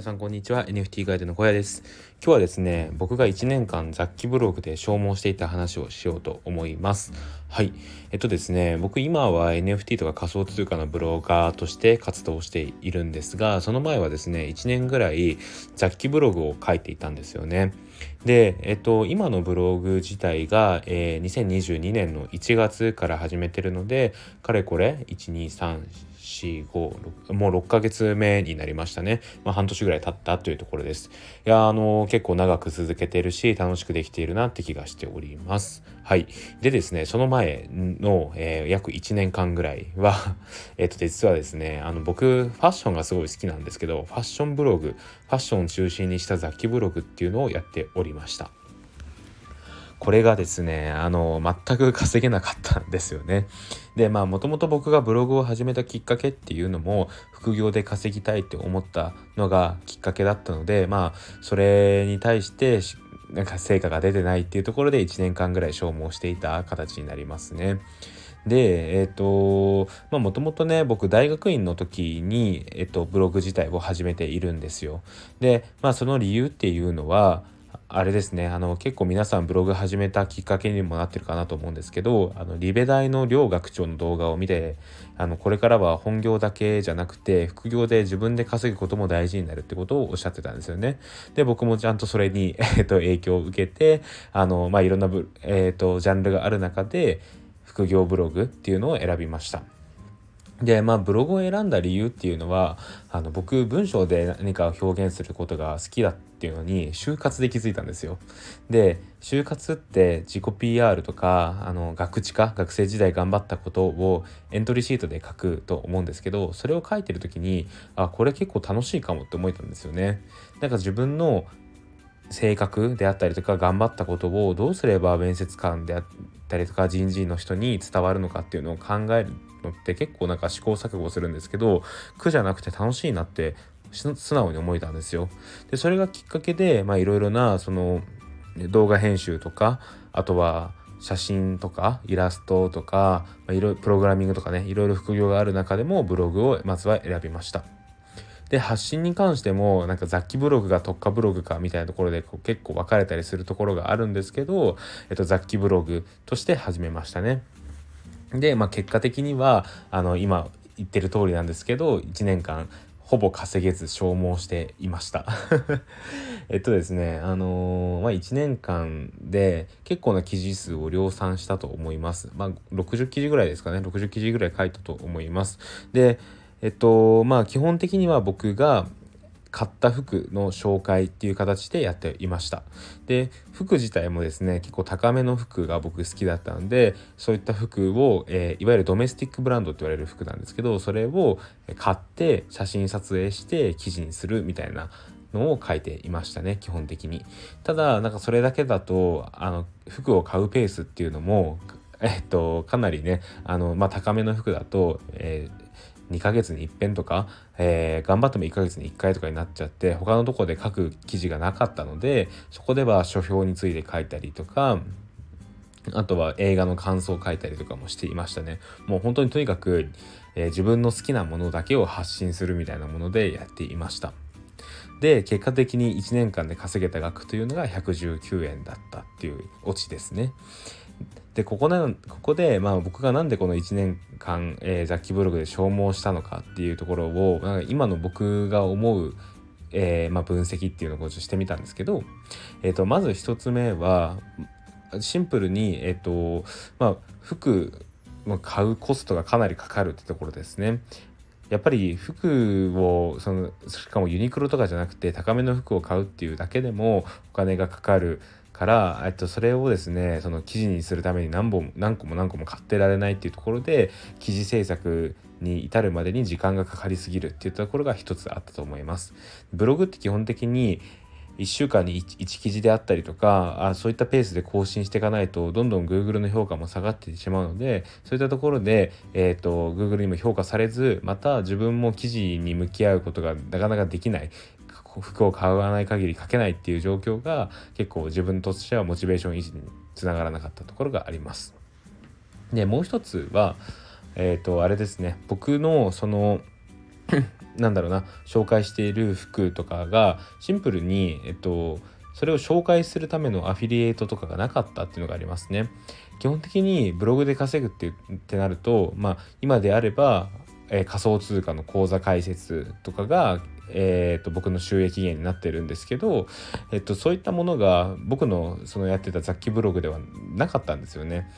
皆さんこんにちは。NFT ガイドの小屋です。今日はですね僕が1年間雑記ブログで消耗していた話をしようと思います。はい。えっとですね僕今は NFT とか仮想通貨のブロガーとして活動しているんですがその前はですね1年ぐらい雑記ブログを書いていたんですよね。で、えっと、今のブログ自体が、えー、2022年の1月から始めてるのでかれこれ123 4、5、もう6ヶ月目になりましたね。まあ、半年ぐらい経ったというところです。いや、あの、結構長く続けてるし、楽しくできているなって気がしております。はい。でですね、その前の、えー、約1年間ぐらいは えっと、実はですね、あの、僕、ファッションがすごい好きなんですけど、ファッションブログ、ファッションを中心にした雑記ブログっていうのをやっておりました。これがですねあの全く稼げなかったんですよね。でまあもともと僕がブログを始めたきっかけっていうのも副業で稼ぎたいって思ったのがきっかけだったのでまあそれに対してなんか成果が出てないっていうところで1年間ぐらい消耗していた形になりますね。で、えっ、ー、と、まあもともとね、僕大学院の時に、えっ、と、ブログ自体を始めているんですよ。で、まあその理由っていうのは、あれですねあの結構皆さんブログ始めたきっかけにもなってるかなと思うんですけどあのリベ大の両学長の動画を見てあのこれからは本業だけじゃなくて副業で自分で稼ぐことも大事になるってことをおっしゃってたんですよね。で僕もちゃんとそれに、えー、と影響を受けてあの、まあ、いろんなブ、えーとジャンルがある中で副業ブログっていうのを選びました。でまあブログを選んだ理由っていうのはあの僕文章で何か表現することが好きだっていうのに就活で気づいたんですよ。で就活って自己 PR とかあの学知化学生時代頑張ったことをエントリーシートで書くと思うんですけどそれを書いてる時にあこれ結構楽しいかもって思えたんですよね。なんか自分の性格であったりとか頑張ったことをどうすれば面接官であったりとか人事の人に伝わるのかっていうのを考えるのって結構なんか試行錯誤するんですけど苦じゃなくて楽しいなって素直に思えたんですよ。でそれがきっかけでいろいろなその動画編集とかあとは写真とかイラストとか、まあ、いろプログラミングとかねいろいろ副業がある中でもブログをまずは選びました。で発信に関してもなんか雑記ブログが特化ブログかみたいなところでこう結構分かれたりするところがあるんですけど、えっと、雑記ブログとして始めましたね。で、まあ、結果的にはあの今言ってる通りなんですけど1年間ほぼ稼げず消耗していました。えっとですねあのー、まあ1年間で結構な記事数を量産したと思います。まあ60記事ぐらいですかね。60記事ぐらい書いたと思います。でえっとまあ基本的には僕が買った服の紹介っていう形でやっていました。で服自体もですね結構高めの服が僕好きだったのでそういった服を、えー、いわゆるドメスティックブランドって言われる服なんですけどそれを買って写真撮影して記事にするみたいなのを書いていましたね基本的に。ただなんかそれだけだとあの服を買うペースっていうのもえっとかなりねあの、まあ、高めの服だと、えー2ヶ月に一遍とか、えー、頑張っても1ヶ月に1回とかになっちゃって他のとこで書く記事がなかったのでそこでは書評について書いたりとかあとは映画の感想を書いたりとかもしていましたね。もう本当にとにかく、えー、自分の好きなものだけを発信するみたいなものでやっていました。で結果的に1年間で稼げた額というのが119円だったっていうオチですね。でここなここで、まあ、僕がなんでこの1年間、えー、雑記ブログで消耗したのかっていうところをなんか今の僕が思う、えーまあ、分析っていうのをしてみたんですけど、えーと、まず1つ目はシンプルに、えーとまあ、服買うコストがかなりかかるってところですね。やっぱり服をそのしかもユニクロとかじゃなくて高めの服を買うっていうだけでもお金がかかるから、えっと、それをですねその記事にするために何本何個も何個も買ってられないっていうところで記事制作に至るまでに時間がかかりすぎるっていうところが一つあったと思います。ブログって基本的に1週間に 1, 1記事であったりとかあそういったペースで更新していかないとどんどん Google の評価も下がってしまうのでそういったところで、えーと、Google にも評価されずまた自分も記事に向き合うことがなかなかできない服を買わない限り書けないっていう状況が結構自分としてはモチベーション維持につながらなかったところがあります。でもう一つはえっ、ー、とあれですね僕のその なんだろうな紹介している服とかがシンプルにえっとそれを紹介するためのアフィリエイトとかがなかったっていうのがありますね。基本的にブログで稼ぐってってなると、まあ、今であれば、えー、仮想通貨の口座開設とかが、えーと、僕の収益源になってるんですけど、えっと、そういったものが僕のそのやってた雑記ブログではなかったんですよね。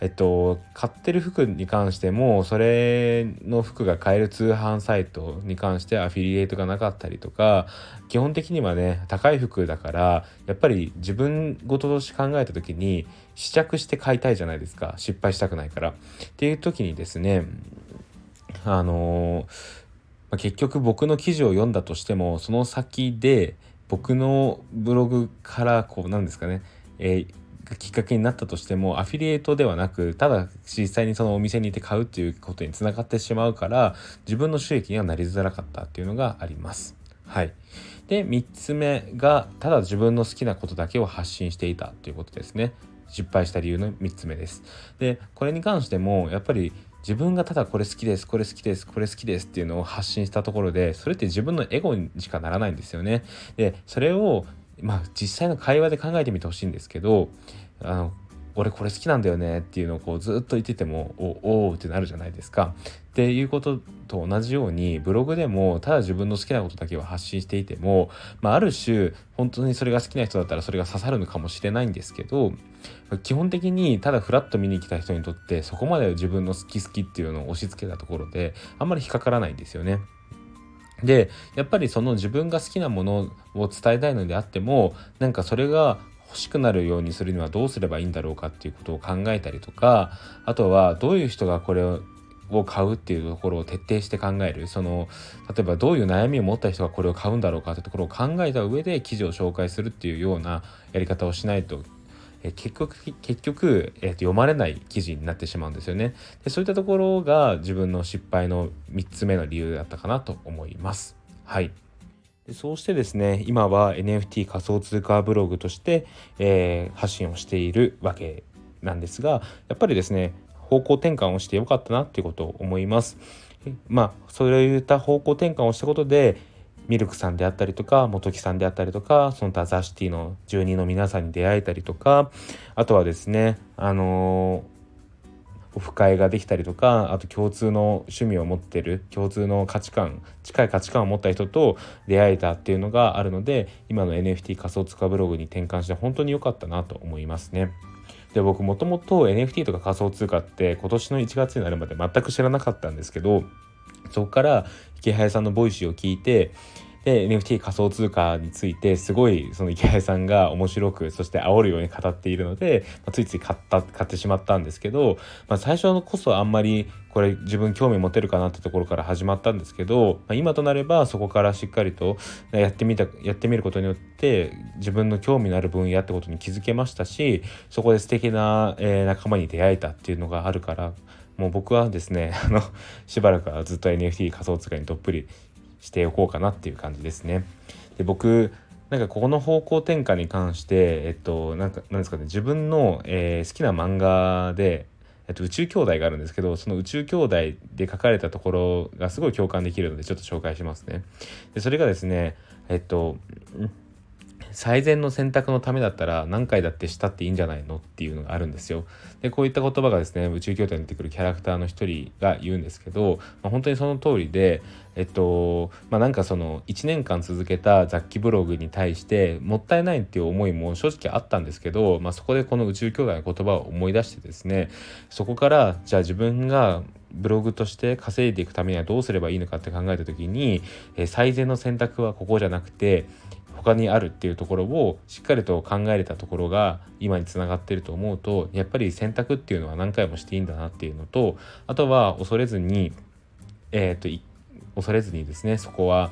えっと、買ってる服に関してもそれの服が買える通販サイトに関してアフィリエイトがなかったりとか基本的にはね高い服だからやっぱり自分事ととして考えた時に試着して買いたいじゃないですか失敗したくないから。っていう時にですねあのま結局僕の記事を読んだとしてもその先で僕のブログからこうなんですかね、えーきっかけになったとしてもアフィリエイトではなくただ実際にそのお店に行って買うっていうことにつながってしまうから自分の収益にはなりづらかったっていうのがあります。はい、で3つ目がただ自分の好きなことだけを発信していたということですね。失敗した理由の3つ目です。でこれに関してもやっぱり自分がただこれ好きですこれ好きですこれ好きですっていうのを発信したところでそれって自分のエゴにしかならないんですよね。でそれをまあ実際の会話で考えてみてほしいんですけどあの俺これ好きなんだよねっていうのをこうずっと言っててもおおってなるじゃないですか。っていうことと同じようにブログでもただ自分の好きなことだけを発信していても、まあ、ある種本当にそれが好きな人だったらそれが刺さるのかもしれないんですけど基本的にただフラッと見に来た人にとってそこまで自分の好き好きっていうのを押し付けたところであんまり引っかからないんですよね。でやっぱりその自分が好きなものを伝えたいのであってもなんかそれが欲しくなるようにするにはどうすればいいんだろうかっていうことを考えたりとかあとはどういう人がこれをを買うっていうところを徹底して考える。その例えばどういう悩みを持った人がこれを買うんだろうかってところを考えた上で記事を紹介するっていうようなやり方をしないとえ結局結局、え、と読まれない記事になってしまうんですよね。でそういったところが自分の失敗の3つ目の理由だったかなと思います。はい。でそうしてですね今は NFT 仮想通貨ブログとして、えー、発信をしているわけなんですがやっぱりですね方向転換をしてよかったなっていうことを思います。まあそういった方向転換をしたことでミルクさんであったりとか元木さんであったりとかその他ザ・シティの住人の皆さんに出会えたりとかあとはですねあのーオフ会ができたりとかあと共通の趣味を持ってる共通の価値観近い価値観を持った人と出会えたっていうのがあるので今の NFT 仮想通貨ブログに転換して本当に良かったなと思いますね。で僕もともと NFT とか仮想通貨って今年の1月になるまで全く知らなかったんですけどそこからイケハヤさんの Voicy を聞いてで NFT 仮想通貨についてすごいそのイケハヤさんが面白くそして煽るように語っているので、まあ、ついつい買った買ってしまったんですけど、まあ、最初こそあんまりこれ自分興味持てるかなってところから始まったんですけど、まあ、今となればそこからしっかりとやってみたやってみることによって自分の興味のある分野ってことに気づけましたしそこで素敵な、え、仲間に出会えたっていうのがあるからもう僕はですねあのしばらくはずっと NFT 仮想通貨にどっぷりしておこうかなっていう感じですね。で僕なんかここの方向転換に関してえっとなんかなんですかね自分の、えー、好きな漫画でえっと、宇宙兄弟があるんですけどその宇宙兄弟で書かれたところがすごい共感できるのでちょっと紹介しますね。でそれがですねえっと最善の選択のためだったら何回だってしたっていいんじゃないのっていうのがあるんですよ。でこういった言葉がですね宇宙兄弟に出てくるキャラクターの一人が言うんですけど、まあ、本当にその通りでえっとまあなんかその1年間続けた雑記ブログに対してもったいないっていう思いも正直あったんですけど、まあ、そこでこの宇宙兄弟の言葉を思い出してですねそこからじゃあ自分がブログとして稼いでいくためにはどうすればいいのかって考えた時に、え最善の選択はここじゃなくて他にあるっていうところをしっかりと考えれたところが今につながってると思うとやっぱり選択っていうのは何回もしていいんだなっていうのとあとは恐れずにえっ、ー、と恐れずにですねそこは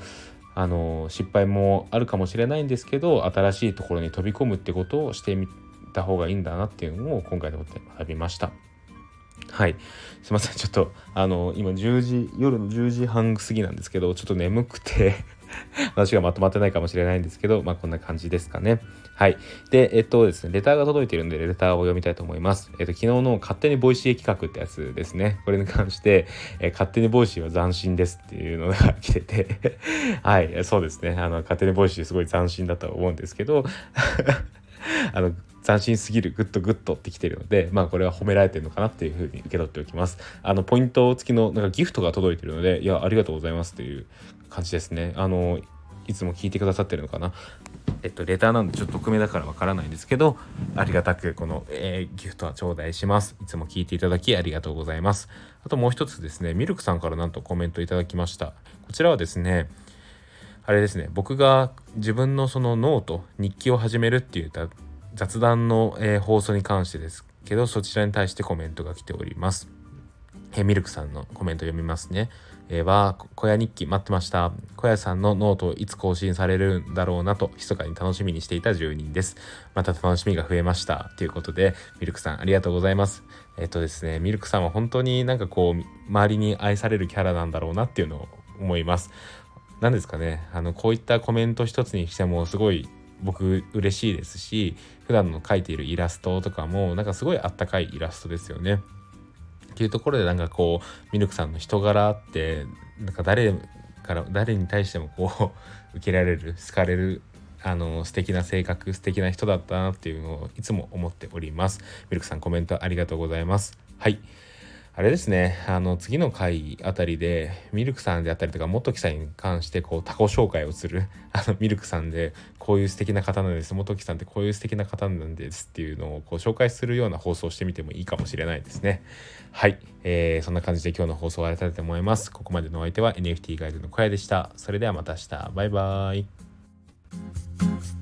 あの失敗もあるかもしれないんですけど新しいところに飛び込むってことをしてみた方がいいんだなっていうのを今回のことで学びました。はい。すいません。ちょっと、あの、今10時、夜の10時半過ぎなんですけど、ちょっと眠くて 話がまとまってないかもしれないんですけど、まあこんな感じですかね。はい。で、えっとですね、レターが届いてるんで、レターを読みたいと思います。えっと、昨日の勝手に Voicy 企画ってやつですね。これに関して、え、勝手に Voicy は斬新ですっていうのが来てて はい、そうですね。あの、勝手に Voicy すごい斬新だとは思うんですけど あの、斬新すぎる good good ってきてるのでまあこれは褒められてるのかなっていうふうに受け取っておきますあのポイント付きのなんかギフトが届いてるのでいやありがとうございますっていう感じですね。あのいつも聞いてくださってるのかな？えっとレターなんでちょっと匿名だからわからないんですけどありがたくこの、えー、ギフトは頂戴します。いつも聞いていただきありがとうございます。あともう一つですねミルクさんからなんとコメントいただきました。こちらはですねあれですね僕が自分のそのノート日記を始めるっていう雑談の、えー、放送に関してですけどそちらに対してコメントが来ております。えー、ミルクさんのコメント読みますね。えー、は小屋日記待ってました。小屋さんのノートいつ更新されるんだろうなと密かに楽しみにしていた住人です。また楽しみが増えました。ということでミルクさんありがとうございます。えっ、とですねミルクさんは本当になんかこう周りに愛されるキャラなんだろうなっていうのを思います。何ですかねあのこういったコメント一つにしてもすごい僕嬉しいですし普段の描いているイラストとかもなんかすごいあったかいイラストですよね。っていうところでなんかこうミルクさんの人柄ってなんか誰から誰に対してもこう 受けられる好かれるあの素敵な性格素敵な人だったなっていうのをいつも思っております。ミルクさんコメントありがとうございます。はい。あれですね、あの、次の回あたりで、ミルクさんであったりとか、元木さんに関して、こう、他己紹介をする、あの、ミルクさんで、こういう素敵な方なんです、元木さんってこういう素敵な方なんですっていうのを、こう、紹介するような放送をしてみてもいいかもしれないですね。はい。えー、そんな感じで今日の放送を終わりたいと思います。ここまでのお相手は NFT ガイドの小屋でした。それではまた明日。バイバーイ。